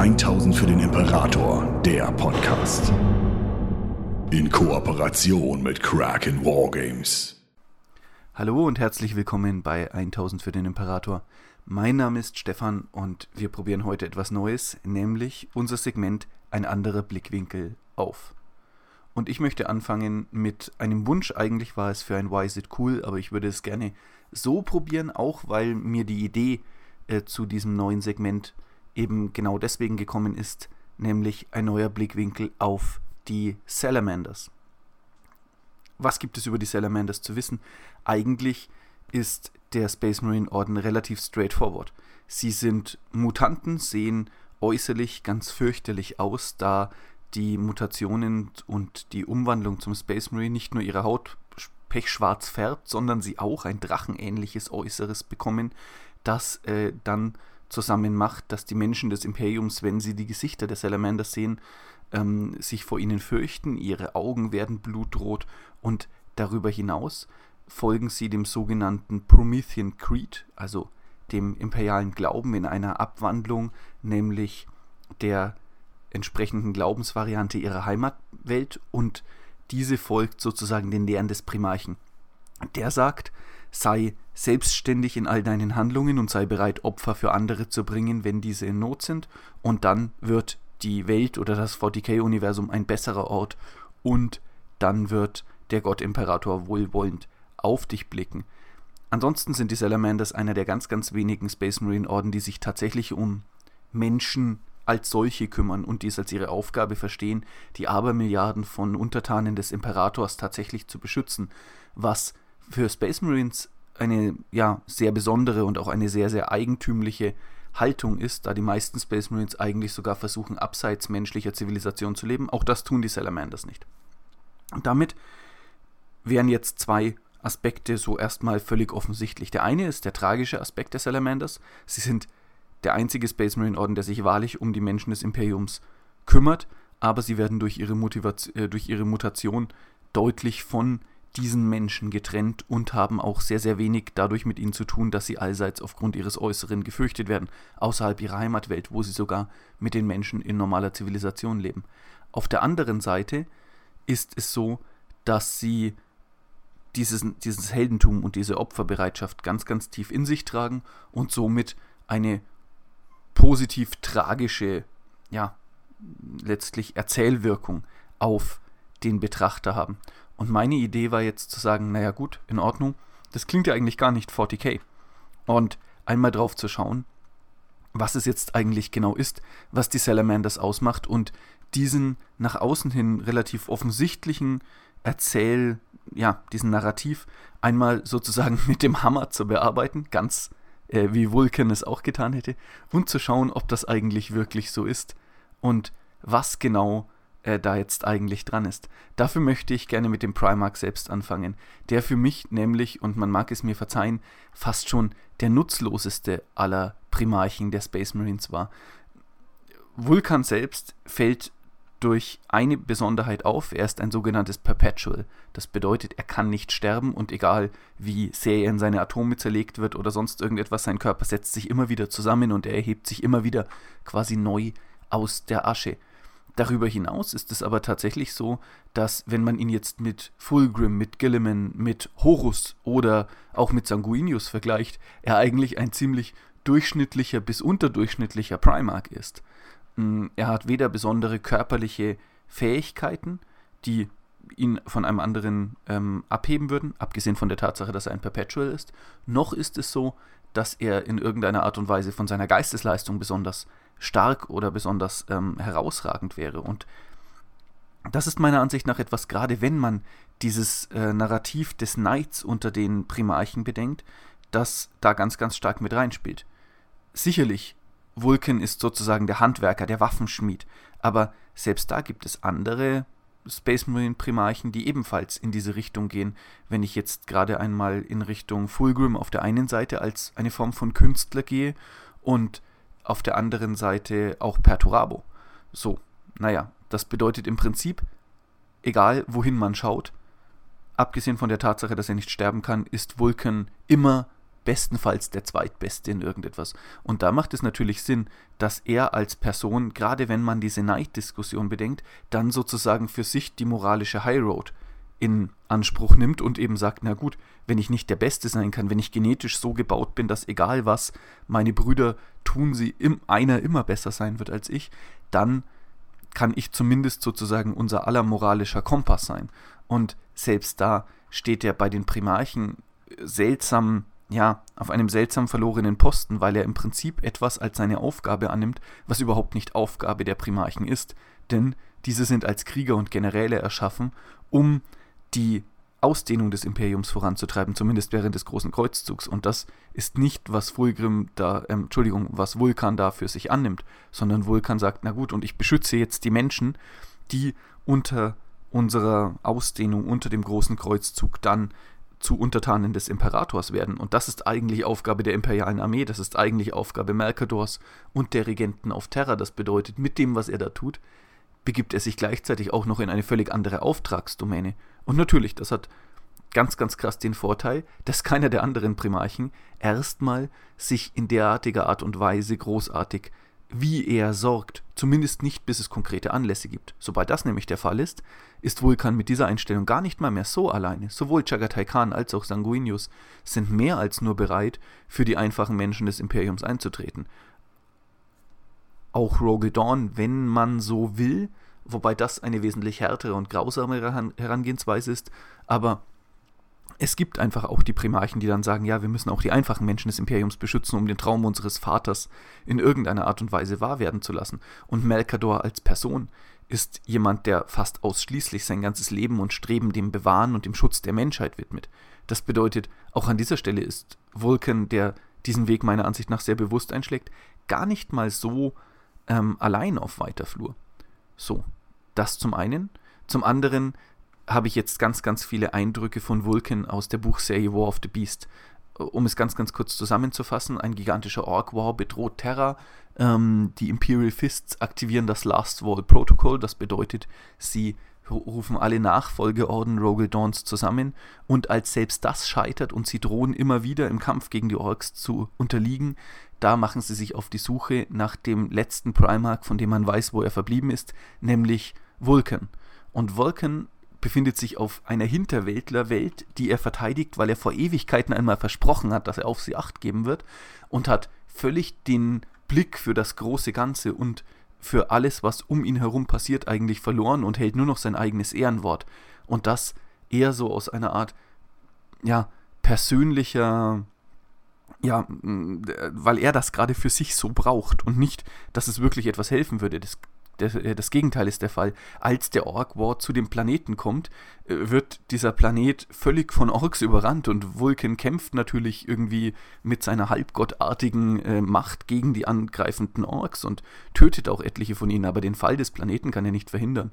1000 für den Imperator, der Podcast. In Kooperation mit Kraken Wargames. Hallo und herzlich willkommen bei 1000 für den Imperator. Mein Name ist Stefan und wir probieren heute etwas Neues, nämlich unser Segment Ein anderer Blickwinkel auf. Und ich möchte anfangen mit einem Wunsch. Eigentlich war es für ein Why Is It Cool, aber ich würde es gerne so probieren, auch weil mir die Idee äh, zu diesem neuen Segment eben genau deswegen gekommen ist, nämlich ein neuer Blickwinkel auf die Salamanders. Was gibt es über die Salamanders zu wissen? Eigentlich ist der Space Marine Orden relativ straightforward. Sie sind Mutanten, sehen äußerlich ganz fürchterlich aus, da die Mutationen und die Umwandlung zum Space Marine nicht nur ihre Haut pechschwarz färbt, sondern sie auch ein drachenähnliches Äußeres bekommen, das äh, dann zusammen macht, dass die Menschen des Imperiums, wenn sie die Gesichter der Salamanders sehen, ähm, sich vor ihnen fürchten, ihre Augen werden blutrot und darüber hinaus folgen sie dem sogenannten Promethean Creed, also dem imperialen Glauben in einer Abwandlung, nämlich der entsprechenden Glaubensvariante ihrer Heimatwelt und diese folgt sozusagen den Lehren des Primarchen. Der sagt, sei selbstständig in all deinen Handlungen und sei bereit, Opfer für andere zu bringen, wenn diese in Not sind, und dann wird die Welt oder das 40k-Universum ein besserer Ort. Und dann wird der Gott-Imperator wohlwollend auf dich blicken. Ansonsten sind die Salamanders einer der ganz, ganz wenigen Space Marine Orden, die sich tatsächlich um Menschen als solche kümmern und dies als ihre Aufgabe verstehen, die Abermilliarden von Untertanen des Imperators tatsächlich zu beschützen, was für Space Marines eine ja, sehr besondere und auch eine sehr, sehr eigentümliche Haltung ist, da die meisten Space Marines eigentlich sogar versuchen, abseits menschlicher Zivilisation zu leben. Auch das tun die Salamanders nicht. Und damit wären jetzt zwei Aspekte so erstmal völlig offensichtlich. Der eine ist der tragische Aspekt der Salamanders. Sie sind der einzige Space Marine Orden, der sich wahrlich um die Menschen des Imperiums kümmert, aber sie werden durch ihre, Motivation, äh, durch ihre Mutation deutlich von diesen Menschen getrennt und haben auch sehr, sehr wenig dadurch mit ihnen zu tun, dass sie allseits aufgrund ihres Äußeren gefürchtet werden, außerhalb ihrer Heimatwelt, wo sie sogar mit den Menschen in normaler Zivilisation leben. Auf der anderen Seite ist es so, dass sie dieses, dieses Heldentum und diese Opferbereitschaft ganz, ganz tief in sich tragen und somit eine positiv tragische, ja, letztlich Erzählwirkung auf den Betrachter haben. Und meine Idee war jetzt zu sagen, naja gut, in Ordnung, das klingt ja eigentlich gar nicht 40k. Und einmal drauf zu schauen, was es jetzt eigentlich genau ist, was die Salamanders ausmacht und diesen nach außen hin relativ offensichtlichen Erzähl, ja, diesen Narrativ einmal sozusagen mit dem Hammer zu bearbeiten, ganz äh, wie Vulcan es auch getan hätte, und zu schauen, ob das eigentlich wirklich so ist und was genau äh, da jetzt eigentlich dran ist. Dafür möchte ich gerne mit dem Primark selbst anfangen, der für mich nämlich, und man mag es mir verzeihen, fast schon der nutzloseste aller Primarchen der Space Marines war. Vulkan selbst fällt durch eine Besonderheit auf. Er ist ein sogenanntes Perpetual. Das bedeutet, er kann nicht sterben und egal wie sehr er in seine Atome zerlegt wird oder sonst irgendetwas, sein Körper setzt sich immer wieder zusammen und er erhebt sich immer wieder quasi neu aus der Asche. Darüber hinaus ist es aber tatsächlich so, dass wenn man ihn jetzt mit Fulgrim, mit Gilliman, mit Horus oder auch mit Sanguinius vergleicht, er eigentlich ein ziemlich durchschnittlicher bis unterdurchschnittlicher Primarch ist. Mm, er hat weder besondere körperliche Fähigkeiten, die ihn von einem anderen ähm, abheben würden, abgesehen von der Tatsache, dass er ein Perpetual ist, noch ist es so, dass er in irgendeiner Art und Weise von seiner Geistesleistung besonders stark oder besonders ähm, herausragend wäre. Und das ist meiner Ansicht nach etwas, gerade wenn man dieses äh, Narrativ des Neids unter den Primarchen bedenkt, das da ganz, ganz stark mit reinspielt. Sicherlich, Vulcan ist sozusagen der Handwerker, der Waffenschmied, aber selbst da gibt es andere Space Marine Primarchen, die ebenfalls in diese Richtung gehen. Wenn ich jetzt gerade einmal in Richtung Fulgrim auf der einen Seite als eine Form von Künstler gehe und auf der anderen Seite auch Perturabo. So, naja, das bedeutet im Prinzip, egal wohin man schaut, abgesehen von der Tatsache, dass er nicht sterben kann, ist Vulcan immer bestenfalls der Zweitbeste in irgendetwas. Und da macht es natürlich Sinn, dass er als Person, gerade wenn man diese Neiddiskussion bedenkt, dann sozusagen für sich die moralische High Road in Anspruch nimmt und eben sagt, na gut, wenn ich nicht der Beste sein kann, wenn ich genetisch so gebaut bin, dass egal was meine Brüder tun, sie im, einer immer besser sein wird als ich, dann kann ich zumindest sozusagen unser aller moralischer Kompass sein. Und selbst da steht er bei den Primarchen seltsam ja, auf einem seltsam verlorenen Posten, weil er im Prinzip etwas als seine Aufgabe annimmt, was überhaupt nicht Aufgabe der Primarchen ist, denn diese sind als Krieger und Generäle erschaffen, um die Ausdehnung des Imperiums voranzutreiben, zumindest während des großen Kreuzzugs. Und das ist nicht, was Fulgrim da, ähm, Entschuldigung, was Vulkan da für sich annimmt, sondern Vulkan sagt, na gut, und ich beschütze jetzt die Menschen, die unter unserer Ausdehnung, unter dem großen Kreuzzug dann zu Untertanen des Imperators werden. Und das ist eigentlich Aufgabe der imperialen Armee, das ist eigentlich Aufgabe Mercadors und der Regenten auf Terra. Das bedeutet, mit dem, was er da tut, begibt er sich gleichzeitig auch noch in eine völlig andere Auftragsdomäne. Und natürlich, das hat ganz, ganz krass den Vorteil, dass keiner der anderen Primarchen erstmal sich in derartiger Art und Weise großartig wie er sorgt, zumindest nicht bis es konkrete Anlässe gibt. Sobald das nämlich der Fall ist, ist Vulkan mit dieser Einstellung gar nicht mal mehr so alleine. Sowohl Chagatai Khan als auch Sanguinius sind mehr als nur bereit, für die einfachen Menschen des Imperiums einzutreten. Auch Rogue Dawn, wenn man so will, wobei das eine wesentlich härtere und grausamere Herangehensweise ist, aber es gibt einfach auch die Primarchen, die dann sagen, ja, wir müssen auch die einfachen Menschen des Imperiums beschützen, um den Traum unseres Vaters in irgendeiner Art und Weise wahr werden zu lassen. Und Melkador als Person ist jemand, der fast ausschließlich sein ganzes Leben und Streben dem Bewahren und dem Schutz der Menschheit widmet. Das bedeutet, auch an dieser Stelle ist Vulcan, der diesen Weg meiner Ansicht nach sehr bewusst einschlägt, gar nicht mal so ähm, allein auf weiter Flur. So, das zum einen. Zum anderen habe ich jetzt ganz, ganz viele Eindrücke von Vulcan aus der Buchserie War of the Beast. Um es ganz, ganz kurz zusammenzufassen, ein gigantischer Orc War bedroht Terra. Ähm, die Imperial Fists aktivieren das Last Wall Protocol. Das bedeutet, sie rufen alle Nachfolgeorden Rogel Dawns zusammen und als selbst das scheitert und sie drohen immer wieder im Kampf gegen die Orks zu unterliegen, da machen sie sich auf die Suche nach dem letzten Primarch, von dem man weiß, wo er verblieben ist, nämlich Vulcan. Und Vulcan befindet sich auf einer Hinterwäldlerwelt, die er verteidigt, weil er vor Ewigkeiten einmal versprochen hat, dass er auf sie acht geben wird und hat völlig den Blick für das große Ganze und für alles, was um ihn herum passiert, eigentlich verloren und hält nur noch sein eigenes Ehrenwort. Und das eher so aus einer Art, ja, persönlicher, ja, weil er das gerade für sich so braucht und nicht, dass es wirklich etwas helfen würde. Das der, das Gegenteil ist der Fall. Als der Ork War zu dem Planeten kommt, äh, wird dieser Planet völlig von Orks überrannt und Vulcan kämpft natürlich irgendwie mit seiner halbgottartigen äh, Macht gegen die angreifenden Orks und tötet auch etliche von ihnen, aber den Fall des Planeten kann er nicht verhindern.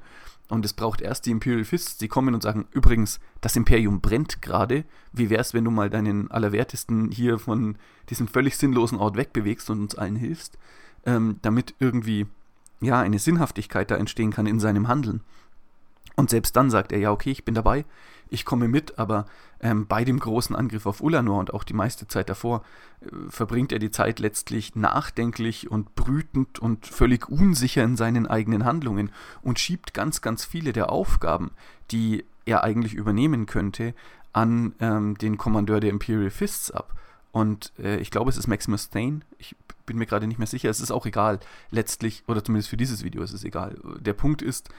Und es braucht erst die Imperial Fists, die kommen und sagen, übrigens, das Imperium brennt gerade. Wie wär's, wenn du mal deinen Allerwertesten hier von diesem völlig sinnlosen Ort wegbewegst und uns allen hilfst, ähm, damit irgendwie ja, eine Sinnhaftigkeit da entstehen kann in seinem Handeln. Und selbst dann sagt er, ja, okay, ich bin dabei, ich komme mit, aber ähm, bei dem großen Angriff auf Ulanor und auch die meiste Zeit davor äh, verbringt er die Zeit letztlich nachdenklich und brütend und völlig unsicher in seinen eigenen Handlungen und schiebt ganz, ganz viele der Aufgaben, die er eigentlich übernehmen könnte, an ähm, den Kommandeur der Imperial Fists ab. Und äh, ich glaube, es ist Maximus Thane. Ich bin mir gerade nicht mehr sicher. Es ist auch egal, letztlich, oder zumindest für dieses Video ist es egal. Der Punkt ist,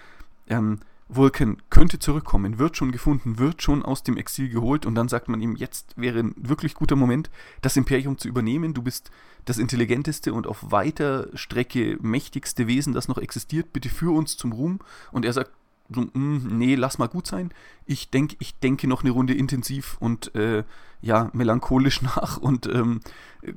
ähm, Vulcan könnte zurückkommen, wird schon gefunden, wird schon aus dem Exil geholt und dann sagt man ihm, jetzt wäre ein wirklich guter Moment, das Imperium zu übernehmen. Du bist das intelligenteste und auf weiter Strecke mächtigste Wesen, das noch existiert. Bitte führ uns zum Ruhm. Und er sagt, so, mh, hm, nee, lass mal gut sein. Ich, denk, ich denke noch eine Runde intensiv und äh, ja, melancholisch nach und ähm,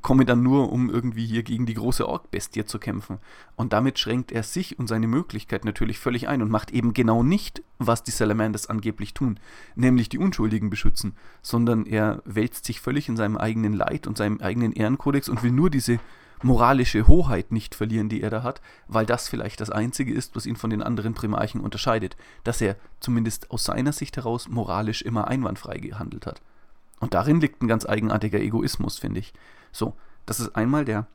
komme dann nur, um irgendwie hier gegen die große Orkbestie zu kämpfen. Und damit schränkt er sich und seine Möglichkeit natürlich völlig ein und macht eben genau nicht, was die Salamanders angeblich tun, nämlich die Unschuldigen beschützen, sondern er wälzt sich völlig in seinem eigenen Leid und seinem eigenen Ehrenkodex und will nur diese moralische Hoheit nicht verlieren, die er da hat, weil das vielleicht das Einzige ist, was ihn von den anderen Primarchen unterscheidet, dass er zumindest aus seiner Sicht heraus moralisch immer einwandfrei gehandelt hat. Und darin liegt ein ganz eigenartiger Egoismus, finde ich. So, das ist einmal der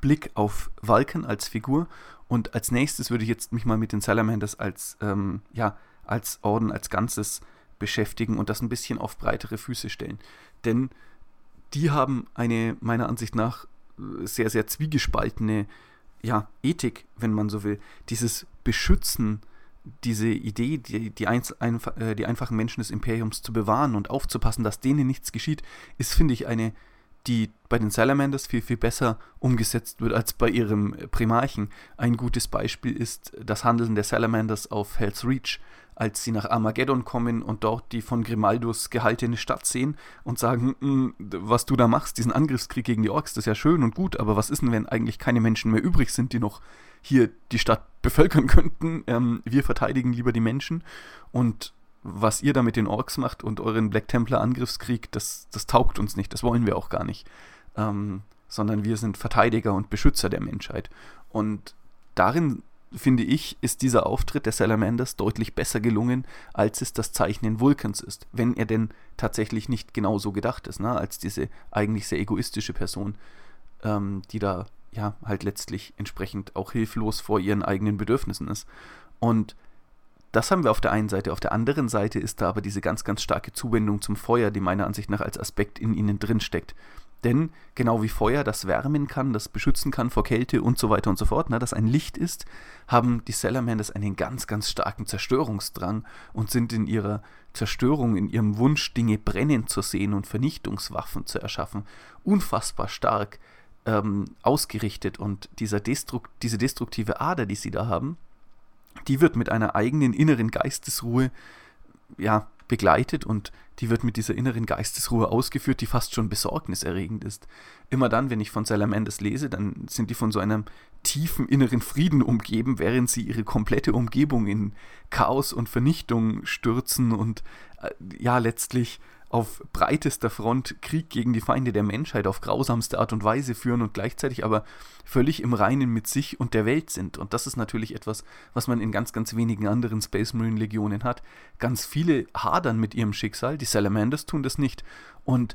Blick auf Vulcan als Figur und als nächstes würde ich jetzt mich mal mit den Salamanders als, ähm, ja, als Orden, als Ganzes beschäftigen und das ein bisschen auf breitere Füße stellen. Denn die haben eine, meiner Ansicht nach, sehr, sehr zwiegespaltene ja, Ethik, wenn man so will. Dieses Beschützen, diese Idee, die, die, einz, einf äh, die einfachen Menschen des Imperiums zu bewahren und aufzupassen, dass denen nichts geschieht, ist, finde ich, eine die bei den Salamanders viel, viel besser umgesetzt wird als bei ihrem Primarchen. Ein gutes Beispiel ist das Handeln der Salamanders auf Hell's Reach, als sie nach Armageddon kommen und dort die von Grimaldus gehaltene Stadt sehen und sagen, hm, was du da machst, diesen Angriffskrieg gegen die Orks, das ist ja schön und gut, aber was ist denn, wenn eigentlich keine Menschen mehr übrig sind, die noch hier die Stadt bevölkern könnten? Ähm, wir verteidigen lieber die Menschen und was ihr da mit den Orks macht und euren Black Templar Angriffskrieg, das, das taugt uns nicht, das wollen wir auch gar nicht. Ähm, sondern wir sind Verteidiger und Beschützer der Menschheit. Und darin, finde ich, ist dieser Auftritt der Salamanders deutlich besser gelungen, als es das Zeichnen Vulkans ist. Wenn er denn tatsächlich nicht genau so gedacht ist, ne, als diese eigentlich sehr egoistische Person, ähm, die da ja halt letztlich entsprechend auch hilflos vor ihren eigenen Bedürfnissen ist. Und das haben wir auf der einen Seite. Auf der anderen Seite ist da aber diese ganz, ganz starke Zuwendung zum Feuer, die meiner Ansicht nach als Aspekt in ihnen drin steckt. Denn genau wie Feuer das wärmen kann, das beschützen kann vor Kälte und so weiter und so fort, na, das ein Licht ist, haben die Salamanders einen ganz, ganz starken Zerstörungsdrang und sind in ihrer Zerstörung, in ihrem Wunsch, Dinge brennend zu sehen und Vernichtungswaffen zu erschaffen, unfassbar stark ähm, ausgerichtet. Und dieser Destruk diese destruktive Ader, die sie da haben, die wird mit einer eigenen inneren Geistesruhe ja, begleitet und die wird mit dieser inneren Geistesruhe ausgeführt, die fast schon besorgniserregend ist. Immer dann, wenn ich von Salamanders lese, dann sind die von so einem tiefen inneren Frieden umgeben, während sie ihre komplette Umgebung in Chaos und Vernichtung stürzen und äh, ja letztlich auf breitester Front Krieg gegen die Feinde der Menschheit auf grausamste Art und Weise führen und gleichzeitig aber völlig im Reinen mit sich und der Welt sind. Und das ist natürlich etwas, was man in ganz, ganz wenigen anderen Space Marine Legionen hat. Ganz viele hadern mit ihrem Schicksal, die Salamanders tun das nicht. Und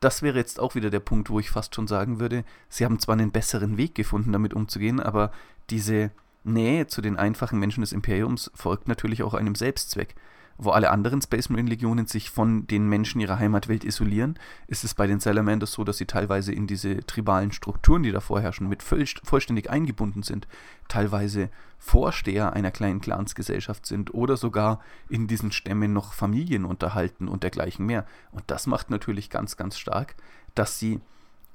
das wäre jetzt auch wieder der Punkt, wo ich fast schon sagen würde, sie haben zwar einen besseren Weg gefunden, damit umzugehen, aber diese Nähe zu den einfachen Menschen des Imperiums folgt natürlich auch einem Selbstzweck wo alle anderen Space Marine Legionen sich von den Menschen ihrer Heimatwelt isolieren, ist es bei den Salamanders so, dass sie teilweise in diese tribalen Strukturen, die da vorherrschen, mit vollständig eingebunden sind, teilweise Vorsteher einer kleinen Clansgesellschaft sind oder sogar in diesen Stämmen noch Familien unterhalten und dergleichen mehr. Und das macht natürlich ganz, ganz stark, dass sie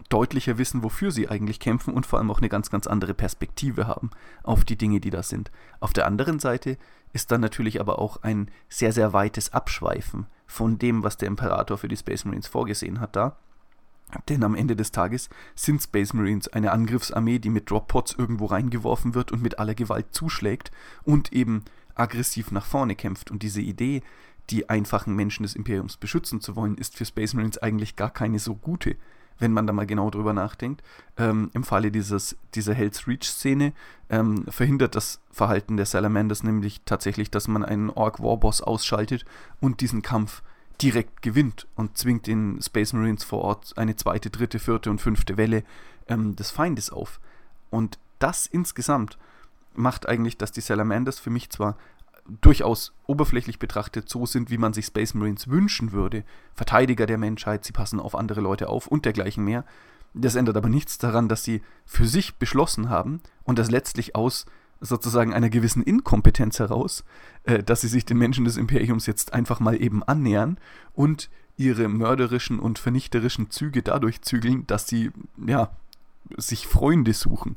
deutlicher wissen, wofür sie eigentlich kämpfen und vor allem auch eine ganz, ganz andere Perspektive haben auf die Dinge, die da sind. Auf der anderen Seite ist dann natürlich aber auch ein sehr, sehr weites Abschweifen von dem, was der Imperator für die Space Marines vorgesehen hat da. Denn am Ende des Tages sind Space Marines eine Angriffsarmee, die mit Droppods irgendwo reingeworfen wird und mit aller Gewalt zuschlägt und eben aggressiv nach vorne kämpft. Und diese Idee, die einfachen Menschen des Imperiums beschützen zu wollen, ist für Space Marines eigentlich gar keine so gute wenn man da mal genau drüber nachdenkt. Ähm, Im Falle dieses, dieser Hell's Reach-Szene ähm, verhindert das Verhalten der Salamanders nämlich tatsächlich, dass man einen Orc Warboss ausschaltet und diesen Kampf direkt gewinnt und zwingt den Space Marines vor Ort eine zweite, dritte, vierte und fünfte Welle ähm, des Feindes auf. Und das insgesamt macht eigentlich, dass die Salamanders für mich zwar durchaus oberflächlich betrachtet so sind, wie man sich Space Marines wünschen würde. Verteidiger der Menschheit, sie passen auf andere Leute auf und dergleichen mehr. Das ändert aber nichts daran, dass sie für sich beschlossen haben und das letztlich aus sozusagen einer gewissen Inkompetenz heraus, äh, dass sie sich den Menschen des Imperiums jetzt einfach mal eben annähern und ihre mörderischen und vernichterischen Züge dadurch zügeln, dass sie ja sich Freunde suchen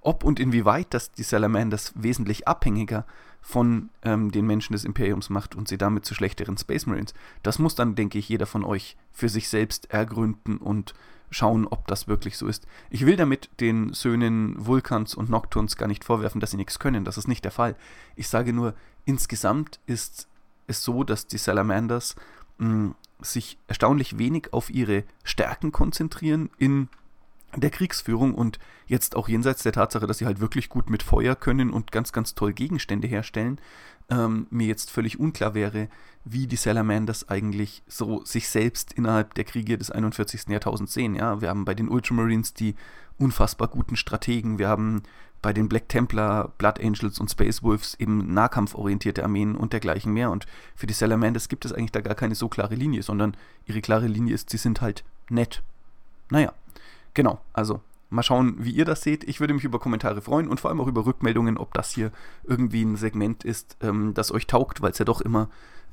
ob und inwieweit das die Salamanders wesentlich abhängiger von ähm, den Menschen des Imperiums macht und sie damit zu schlechteren Space Marines, das muss dann, denke ich, jeder von euch für sich selbst ergründen und schauen, ob das wirklich so ist. Ich will damit den Söhnen Vulkans und Nocturns gar nicht vorwerfen, dass sie nichts können. Das ist nicht der Fall. Ich sage nur, insgesamt ist es so, dass die Salamanders mh, hm, sich erstaunlich wenig auf ihre Stärken konzentrieren in der Kriegsführung und jetzt auch jenseits der Tatsache, dass sie halt wirklich gut mit Feuer können und ganz, ganz toll Gegenstände herstellen, ähm, mir jetzt völlig unklar wäre, wie die Salamanders eigentlich so sich selbst innerhalb der Kriege des 41. Jahrtausends sehen. Ja, wir haben bei den Ultramarines die unfassbar guten Strategen, wir haben bei den Black Templar, Blood Angels und Space Wolves eben nahkampforientierte Armeen und dergleichen mehr. Und für die Salamanders gibt es eigentlich da gar keine so klare Linie, sondern ihre klare Linie ist, sie sind halt nett. Naja, genau, also mal schauen, wie ihr das seht. Ich würde mich über Kommentare freuen und vor allem auch über Rückmeldungen, ob das hier irgendwie ein Segment ist, ähm, das euch taugt, weil es ja doch immer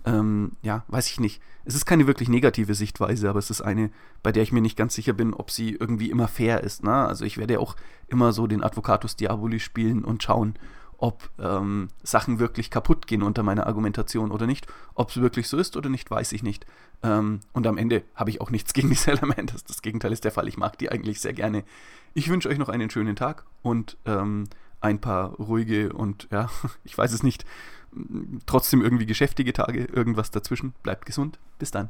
ähm, ja, weiß ich nicht. Es ist keine wirklich negative Sichtweise, aber es ist eine, bei der ich mir nicht ganz sicher bin, ob sie irgendwie immer fair ist. Ne? Also ich werde ja auch immer so den Advocatus Diaboli spielen und schauen, ob ähm, Sachen wirklich kaputt gehen unter meiner Argumentation oder nicht. Ob es wirklich so ist oder nicht, weiß ich nicht. Ähm, und am Ende habe ich auch nichts gegen die Salamanders. Das Gegenteil ist der Fall. Ich mag die eigentlich sehr gerne. Ich wünsche euch noch einen schönen Tag und ähm, ein paar ruhige und ja, ich weiß es nicht, trotzdem irgendwie geschäftige Tage, irgendwas dazwischen. Bleibt gesund. Bis dann.